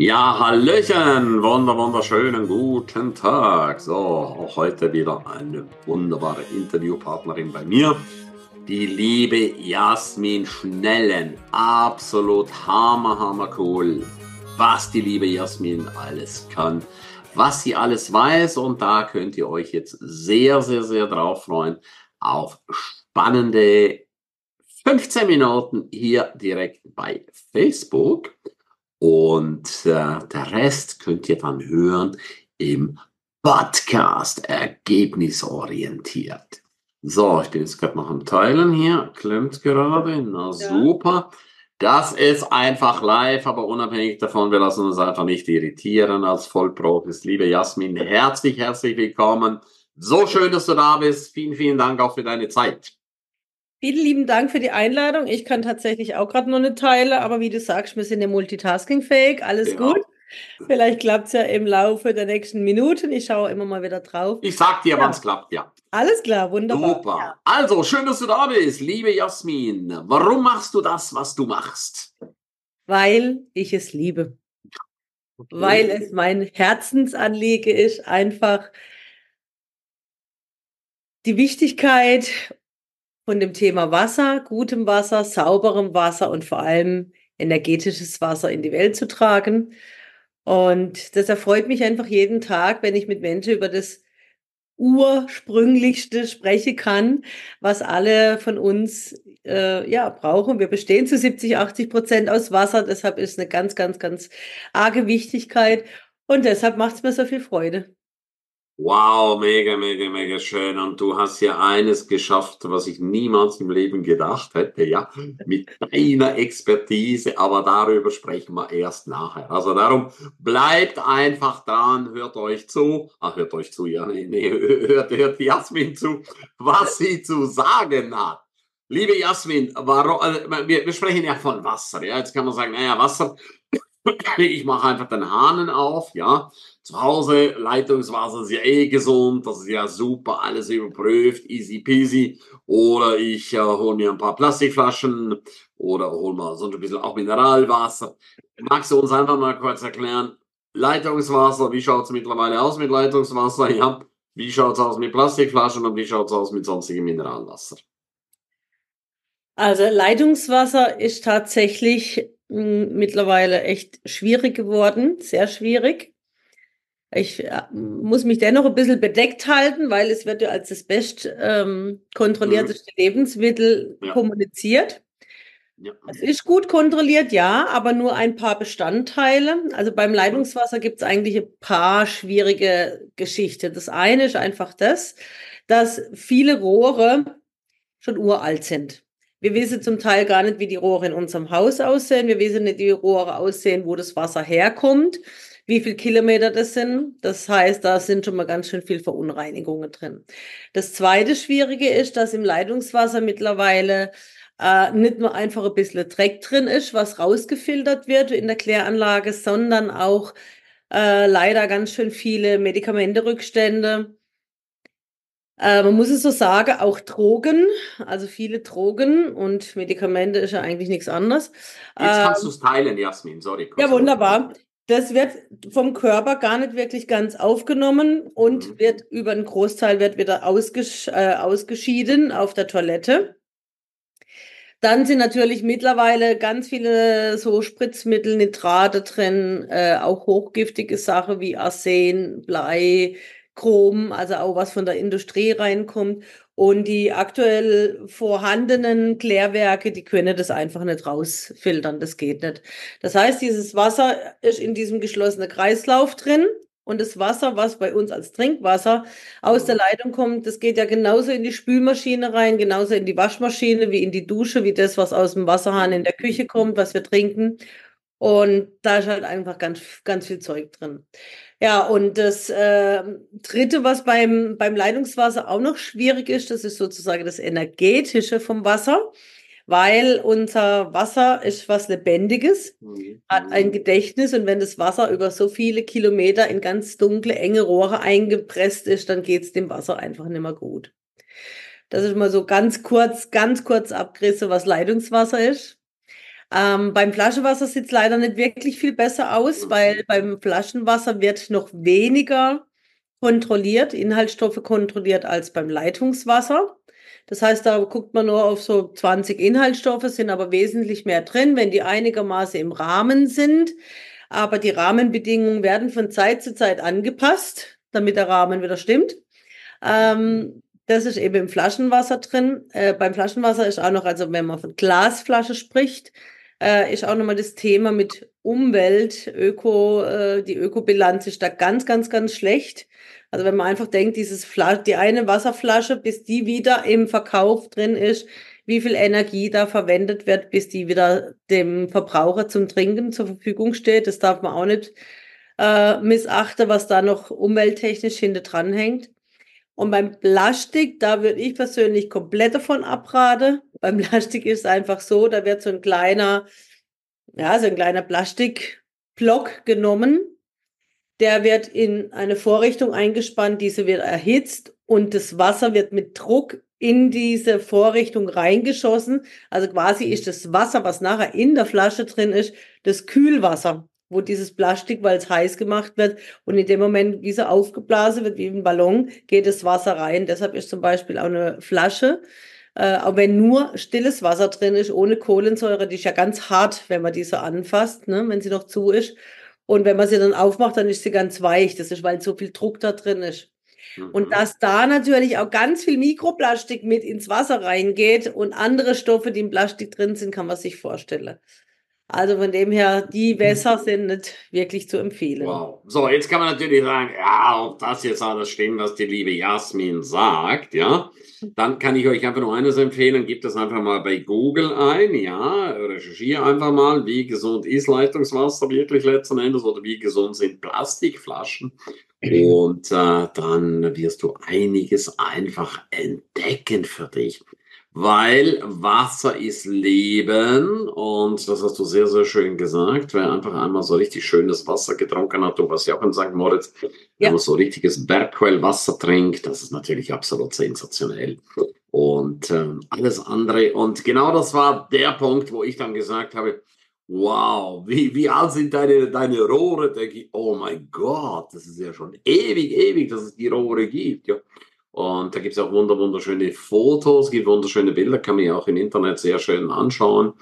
Ja, Hallöchen, wunder, wunderschönen guten Tag. So, auch heute wieder eine wunderbare Interviewpartnerin bei mir. Die liebe Jasmin Schnellen. Absolut hammer, hammer cool. Was die liebe Jasmin alles kann. Was sie alles weiß. Und da könnt ihr euch jetzt sehr, sehr, sehr drauf freuen. Auf spannende 15 Minuten hier direkt bei Facebook. Und äh, der Rest könnt ihr dann hören im Podcast, ergebnisorientiert. So, ich bin jetzt gerade noch am Teilen hier, klemmt gerade, na super. Das ist einfach live, aber unabhängig davon, wir lassen uns einfach nicht irritieren als Vollprofis. Liebe Jasmin, herzlich, herzlich willkommen. So schön, dass du da bist. Vielen, vielen Dank auch für deine Zeit. Vielen lieben Dank für die Einladung. Ich kann tatsächlich auch gerade noch eine Teile, aber wie du sagst, wir sind ja multitaskingfähig. Alles ja. gut. Vielleicht klappt es ja im Laufe der nächsten Minuten. Ich schaue immer mal wieder drauf. Ich sag dir, ja. wann es klappt, ja. Alles klar, wunderbar. Super. Ja. Also, schön, dass du da bist, liebe Jasmin. Warum machst du das, was du machst? Weil ich es liebe. Okay. Weil es mein Herzensanliege ist, einfach die Wichtigkeit von dem Thema Wasser, gutem Wasser, sauberem Wasser und vor allem energetisches Wasser in die Welt zu tragen. Und das erfreut mich einfach jeden Tag, wenn ich mit Menschen über das ursprünglichste sprechen kann, was alle von uns äh, ja brauchen. Wir bestehen zu 70, 80 Prozent aus Wasser, deshalb ist eine ganz, ganz, ganz arge Wichtigkeit und deshalb macht es mir so viel Freude. Wow, mega, mega, mega schön. Und du hast ja eines geschafft, was ich niemals im Leben gedacht hätte, ja, mit deiner Expertise. Aber darüber sprechen wir erst nachher. Also darum bleibt einfach dran, hört euch zu. Ah, hört euch zu, ja, nee, nee, hört, hört Jasmin zu, was sie zu sagen hat. Liebe Jasmin, warum, also, wir, wir sprechen ja von Wasser. Ja, jetzt kann man sagen, naja, Wasser ich mache einfach den Hahnen auf, ja. Zu Hause, Leitungswasser ist ja eh gesund, das ist ja super, alles überprüft, easy peasy. Oder ich äh, hole mir ein paar Plastikflaschen oder hole mal so ein bisschen auch Mineralwasser. Magst du uns einfach mal kurz erklären, Leitungswasser, wie schaut es mittlerweile aus mit Leitungswasser? Ja. Wie schaut es aus mit Plastikflaschen und wie schaut es aus mit sonstigem Mineralwasser? Also Leitungswasser ist tatsächlich mittlerweile echt schwierig geworden, sehr schwierig. Ich äh, muss mich dennoch ein bisschen bedeckt halten, weil es wird ja als das best ähm, kontrollierteste mhm. Lebensmittel ja. kommuniziert. Ja. Es ist gut kontrolliert, ja, aber nur ein paar Bestandteile. Also beim Leitungswasser gibt es eigentlich ein paar schwierige Geschichten. Das eine ist einfach das, dass viele Rohre schon uralt sind. Wir wissen zum Teil gar nicht, wie die Rohre in unserem Haus aussehen. Wir wissen nicht, wie die Rohre aussehen, wo das Wasser herkommt, wie viele Kilometer das sind. Das heißt, da sind schon mal ganz schön viel Verunreinigungen drin. Das zweite Schwierige ist, dass im Leitungswasser mittlerweile äh, nicht nur einfach ein bisschen Dreck drin ist, was rausgefiltert wird in der Kläranlage, sondern auch äh, leider ganz schön viele Medikamenterückstände äh, man muss es so sagen, auch Drogen, also viele Drogen und Medikamente ist ja eigentlich nichts anderes. Jetzt kannst ähm, du es teilen, Jasmin, sorry. Ja, wunderbar. Das wird vom Körper gar nicht wirklich ganz aufgenommen und mhm. wird über einen Großteil wird wieder ausgesch äh, ausgeschieden auf der Toilette. Dann sind natürlich mittlerweile ganz viele so Spritzmittel, Nitrate drin, äh, auch hochgiftige Sachen wie Arsen, Blei, Chrom, also auch was von der Industrie reinkommt. Und die aktuell vorhandenen Klärwerke, die können das einfach nicht rausfiltern. Das geht nicht. Das heißt, dieses Wasser ist in diesem geschlossenen Kreislauf drin. Und das Wasser, was bei uns als Trinkwasser aus der Leitung kommt, das geht ja genauso in die Spülmaschine rein, genauso in die Waschmaschine, wie in die Dusche, wie das, was aus dem Wasserhahn in der Küche kommt, was wir trinken. Und da ist halt einfach ganz, ganz viel Zeug drin. Ja, und das äh, Dritte, was beim, beim Leitungswasser auch noch schwierig ist, das ist sozusagen das Energetische vom Wasser, weil unser Wasser ist was Lebendiges, mhm. hat ein Gedächtnis und wenn das Wasser über so viele Kilometer in ganz dunkle, enge Rohre eingepresst ist, dann geht's dem Wasser einfach nicht mehr gut. Das ist mal so ganz kurz, ganz kurz abgerissen, was Leitungswasser ist. Ähm, beim Flaschenwasser sieht es leider nicht wirklich viel besser aus, mhm. weil beim Flaschenwasser wird noch weniger kontrolliert, Inhaltsstoffe kontrolliert als beim Leitungswasser. Das heißt, da guckt man nur auf so 20 Inhaltsstoffe, sind aber wesentlich mehr drin, wenn die einigermaßen im Rahmen sind. Aber die Rahmenbedingungen werden von Zeit zu Zeit angepasst, damit der Rahmen wieder stimmt. Ähm, das ist eben im Flaschenwasser drin. Äh, beim Flaschenwasser ist auch noch, also wenn man von Glasflasche spricht, äh, ist auch nochmal das Thema mit Umwelt, Öko, äh, die Ökobilanz ist da ganz, ganz, ganz schlecht. Also wenn man einfach denkt, dieses Flas die eine Wasserflasche, bis die wieder im Verkauf drin ist, wie viel Energie da verwendet wird, bis die wieder dem Verbraucher zum Trinken zur Verfügung steht. Das darf man auch nicht äh, missachten, was da noch umwelttechnisch hinter dran hängt. Und beim Plastik, da würde ich persönlich komplett davon abraten. Beim Plastik ist es einfach so, da wird so ein kleiner, ja, so ein kleiner Plastikblock genommen der wird in eine Vorrichtung eingespannt, diese wird erhitzt und das Wasser wird mit Druck in diese Vorrichtung reingeschossen. Also quasi ist das Wasser, was nachher in der Flasche drin ist, das Kühlwasser, wo dieses Plastik, weil es heiß gemacht wird und in dem Moment, wie sie aufgeblasen wird, wie ein Ballon, geht das Wasser rein. Deshalb ist zum Beispiel auch eine Flasche, äh, auch wenn nur stilles Wasser drin ist, ohne Kohlensäure, die ist ja ganz hart, wenn man diese anfasst, ne, wenn sie noch zu ist. Und wenn man sie dann aufmacht, dann ist sie ganz weich. Das ist, weil so viel Druck da drin ist. Mhm. Und dass da natürlich auch ganz viel Mikroplastik mit ins Wasser reingeht und andere Stoffe, die im Plastik drin sind, kann man sich vorstellen. Also von dem her, die mhm. Wässer sind nicht wirklich zu empfehlen. Wow. So, jetzt kann man natürlich sagen, ja, ob das jetzt alles stimmt, was die liebe Jasmin sagt, ja. Dann kann ich euch einfach nur eines empfehlen, gebt das einfach mal bei Google ein, ja, recherchiere einfach mal, wie gesund ist Leitungswasser wirklich letzten Endes oder wie gesund sind Plastikflaschen. Und äh, dann wirst du einiges einfach entdecken für dich weil Wasser ist Leben und das hast du sehr, sehr schön gesagt. Wer einfach einmal so richtig schönes Wasser getrunken hat, du warst ja auch in St. Moritz, ja. wenn man so richtiges Bergquellwasser trinkt, das ist natürlich absolut sensationell. Und ähm, alles andere. Und genau das war der Punkt, wo ich dann gesagt habe, wow, wie, wie alt sind deine, deine Rohre? Denke ich, oh mein Gott, das ist ja schon ewig, ewig, dass es die Rohre gibt. Ja. Und da gibt es auch wunderschöne Fotos, gibt wunderschöne Bilder, kann man ja auch im Internet sehr schön anschauen.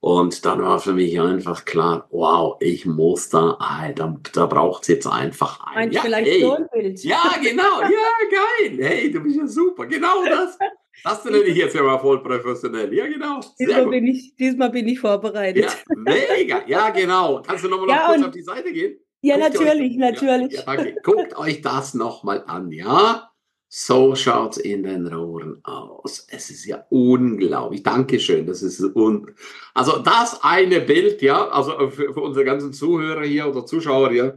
Und dann war für mich einfach klar, wow, ich muss da, ah, da, da braucht es jetzt einfach ein. Ja, vielleicht hey. so ein Bild. Ja, genau, ja, geil. Hey, du bist ja super, genau das. Das nenne ich jetzt ja mal voll professionell. Ja, genau. Diesmal bin, ich, diesmal bin ich vorbereitet. Ja, mega. Ja, genau. Kannst du nochmal ja, noch kurz auf die Seite gehen? Ja, Guckt natürlich, euch, natürlich. Ja, ja, Guckt euch das nochmal an, ja? So schaut's in den Rohren aus. Es ist ja unglaublich. Dankeschön. Das ist un also das eine Bild, ja, also für, für unsere ganzen Zuhörer hier oder Zuschauer hier.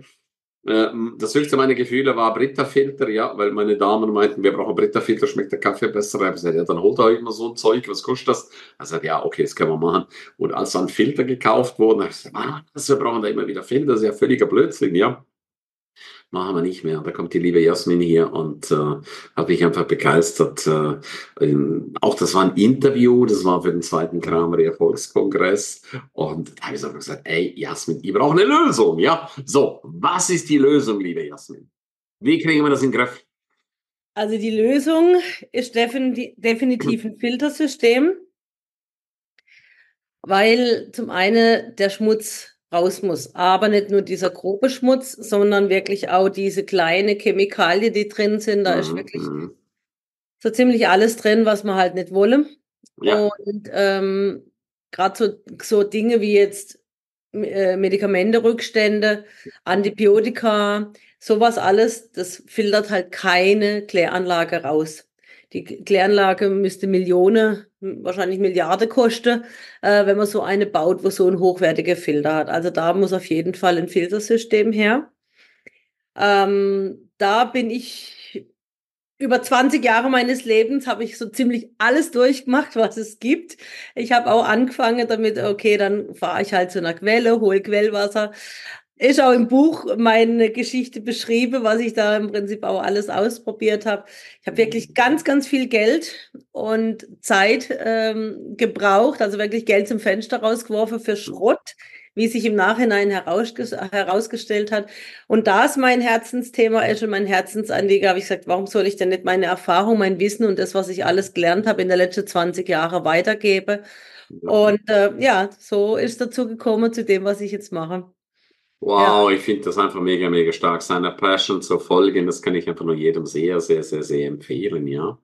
Äh, das höchste meiner Gefühle war Britta-Filter, ja, weil meine Damen meinten, wir brauchen Britta-Filter, schmeckt der Kaffee besser. Ich gesagt, ja, dann holt euch mal so ein Zeug, was kostet das? Er sagt, ja, okay, das können wir machen. Und als dann Filter gekauft wurden, habe ich gesagt, ah, wir brauchen da immer wieder Filter, das ist ja völliger Blödsinn, ja machen wir nicht mehr. Da kommt die liebe Jasmin hier und äh, hat mich einfach begeistert. Äh, ähm, auch das war ein Interview, das war für den zweiten Kramer Erfolgskongress. Und da habe ich einfach gesagt, ey, Jasmin, ich brauche eine Lösung, ja? So, was ist die Lösung, liebe Jasmin? Wie kriegen wir das in den Griff? Also die Lösung ist definitiv ein Filtersystem, weil zum einen der Schmutz raus muss. Aber nicht nur dieser grobe Schmutz, sondern wirklich auch diese kleine Chemikalie, die drin sind. Da mhm. ist wirklich mhm. so ziemlich alles drin, was man halt nicht wolle. Ja. Und ähm, gerade so, so Dinge wie jetzt äh, Medikamentenrückstände, Antibiotika, sowas alles, das filtert halt keine Kläranlage raus. Die Kläranlage müsste Millionen, wahrscheinlich Milliarden kosten, äh, wenn man so eine baut, wo so ein hochwertiger Filter hat. Also da muss auf jeden Fall ein Filtersystem her. Ähm, da bin ich über 20 Jahre meines Lebens habe ich so ziemlich alles durchgemacht, was es gibt. Ich habe auch angefangen damit, okay, dann fahre ich halt zu einer Quelle, hole Quellwasser. Ist auch im Buch meine Geschichte beschrieben, was ich da im Prinzip auch alles ausprobiert habe. Ich habe wirklich ganz, ganz viel Geld und Zeit ähm, gebraucht, also wirklich Geld zum Fenster rausgeworfen für Schrott, wie sich im Nachhinein herausges herausgestellt hat. Und da es mein Herzensthema ist und mein Herzensanliegen, habe ich gesagt, warum soll ich denn nicht meine Erfahrung, mein Wissen und das, was ich alles gelernt habe in den letzten 20 Jahren weitergeben? Und äh, ja, so ist dazu gekommen zu dem, was ich jetzt mache. Wow, ja. ich finde das einfach mega, mega stark, seiner Passion zu folgen. Das kann ich einfach nur jedem sehr, sehr, sehr, sehr empfehlen, ja.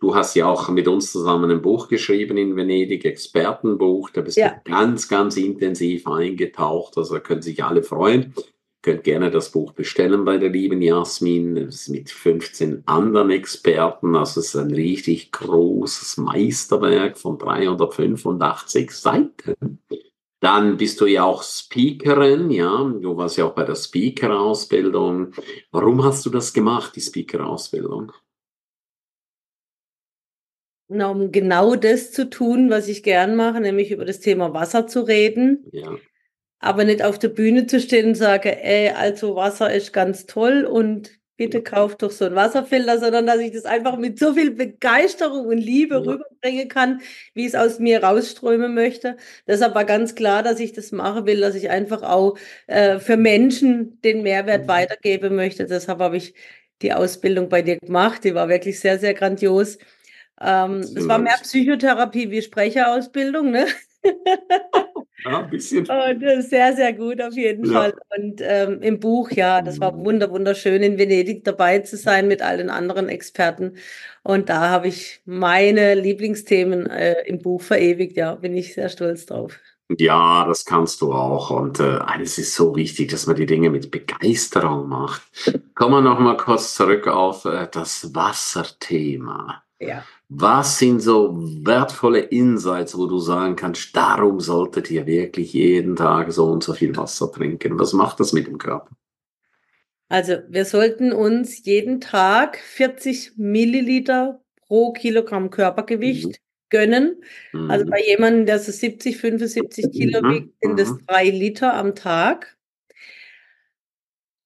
Du hast ja auch mit uns zusammen ein Buch geschrieben in Venedig, Expertenbuch. Da bist ja. du ganz, ganz intensiv eingetaucht. Also da können sich alle freuen. Könnt gerne das Buch bestellen bei der lieben Jasmin. Das ist mit 15 anderen Experten. Also es ist ein richtig großes Meisterwerk von 385 Seiten. Dann bist du ja auch Speakerin, ja. Du warst ja auch bei der Speaker-Ausbildung. Warum hast du das gemacht, die Speaker-Ausbildung? Um genau das zu tun, was ich gern mache, nämlich über das Thema Wasser zu reden. Ja. Aber nicht auf der Bühne zu stehen und sagen, ey, also Wasser ist ganz toll und bitte kauft doch so einen Wasserfilter, sondern dass ich das einfach mit so viel Begeisterung und Liebe ja. rüberbringen kann, wie es aus mir rausströmen möchte. Deshalb war ganz klar, dass ich das machen will, dass ich einfach auch äh, für Menschen den Mehrwert mhm. weitergeben möchte. Deshalb habe ich die Ausbildung bei dir gemacht. Die war wirklich sehr, sehr grandios. Ähm, es war mehr Psychotherapie wie Sprecherausbildung, ne? Ja, ein bisschen. Und äh, sehr, sehr gut auf jeden ja. Fall. Und ähm, im Buch, ja, das war wunder, wunderschön, in Venedig dabei zu sein mit allen anderen Experten. Und da habe ich meine Lieblingsthemen äh, im Buch verewigt. Ja, bin ich sehr stolz drauf. Ja, das kannst du auch. Und äh, eines ist so wichtig, dass man die Dinge mit Begeisterung macht. Kommen wir noch mal kurz zurück auf äh, das Wasserthema. Ja. Was sind so wertvolle Insights, wo du sagen kannst, darum solltet ihr wirklich jeden Tag so und so viel Wasser trinken? Was macht das mit dem Körper? Also wir sollten uns jeden Tag 40 Milliliter pro Kilogramm Körpergewicht mhm. gönnen. Mhm. Also bei jemandem, der so 70, 75 Kilo mhm. wiegt, sind es mhm. drei Liter am Tag.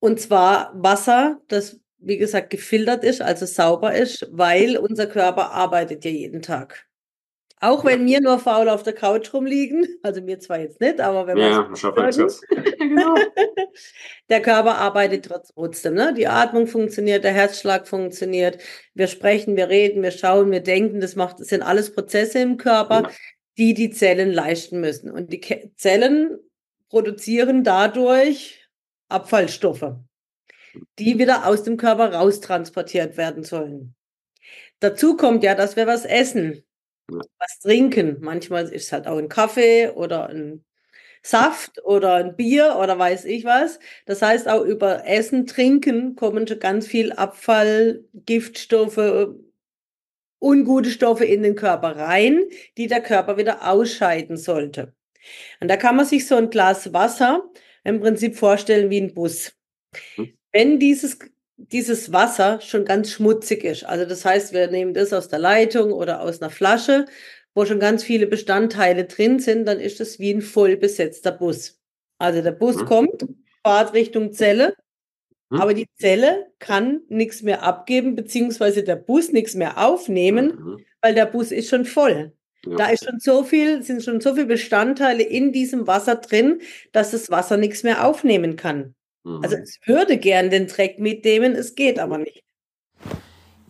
Und zwar Wasser, das wie gesagt, gefiltert ist, also sauber ist, weil unser Körper arbeitet ja jeden Tag. Auch wenn wir nur faul auf der Couch rumliegen, also mir zwar jetzt nicht, aber wenn ja, wir es genau. der Körper arbeitet trotzdem. Ne? Die Atmung funktioniert, der Herzschlag funktioniert, wir sprechen, wir reden, wir schauen, wir denken, das macht, das sind alles Prozesse im Körper, ja. die die Zellen leisten müssen. Und die Zellen produzieren dadurch Abfallstoffe die wieder aus dem Körper raustransportiert werden sollen. Dazu kommt ja, dass wir was essen, was trinken. Manchmal ist es halt auch ein Kaffee oder ein Saft oder ein Bier oder weiß ich was. Das heißt, auch über Essen, Trinken kommen schon ganz viel Abfall, Giftstoffe, ungute Stoffe in den Körper rein, die der Körper wieder ausscheiden sollte. Und da kann man sich so ein Glas Wasser im Prinzip vorstellen wie ein Bus. Wenn dieses, dieses Wasser schon ganz schmutzig ist, also das heißt, wir nehmen das aus der Leitung oder aus einer Flasche, wo schon ganz viele Bestandteile drin sind, dann ist es wie ein voll besetzter Bus. Also der Bus mhm. kommt, fahrt Richtung Zelle, mhm. aber die Zelle kann nichts mehr abgeben, beziehungsweise der Bus nichts mehr aufnehmen, mhm. weil der Bus ist schon voll. Ja. Da ist schon so viel, sind schon so viele Bestandteile in diesem Wasser drin, dass das Wasser nichts mehr aufnehmen kann. Also mhm. es würde gern den Dreck mitnehmen, es geht aber nicht.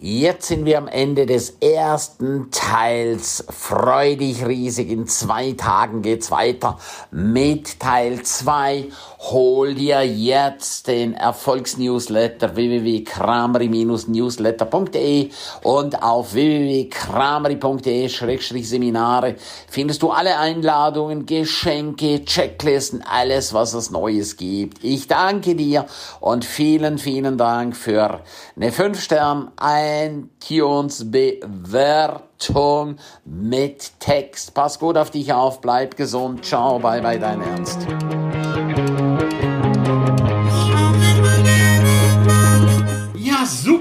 Jetzt sind wir am Ende des ersten Teils. Freu dich riesig. In zwei Tagen geht's weiter mit Teil zwei. Hol dir jetzt den Erfolgsnewsletter www.krameri-newsletter.de und auf www.krameri.de-seminare findest du alle Einladungen, Geschenke, Checklisten, alles, was es Neues gibt. Ich danke dir und vielen, vielen Dank für eine 5 Stern, iTunes Bewertung mit Text. Pass gut auf dich auf, bleib gesund. Ciao, bye bye, dein Ernst.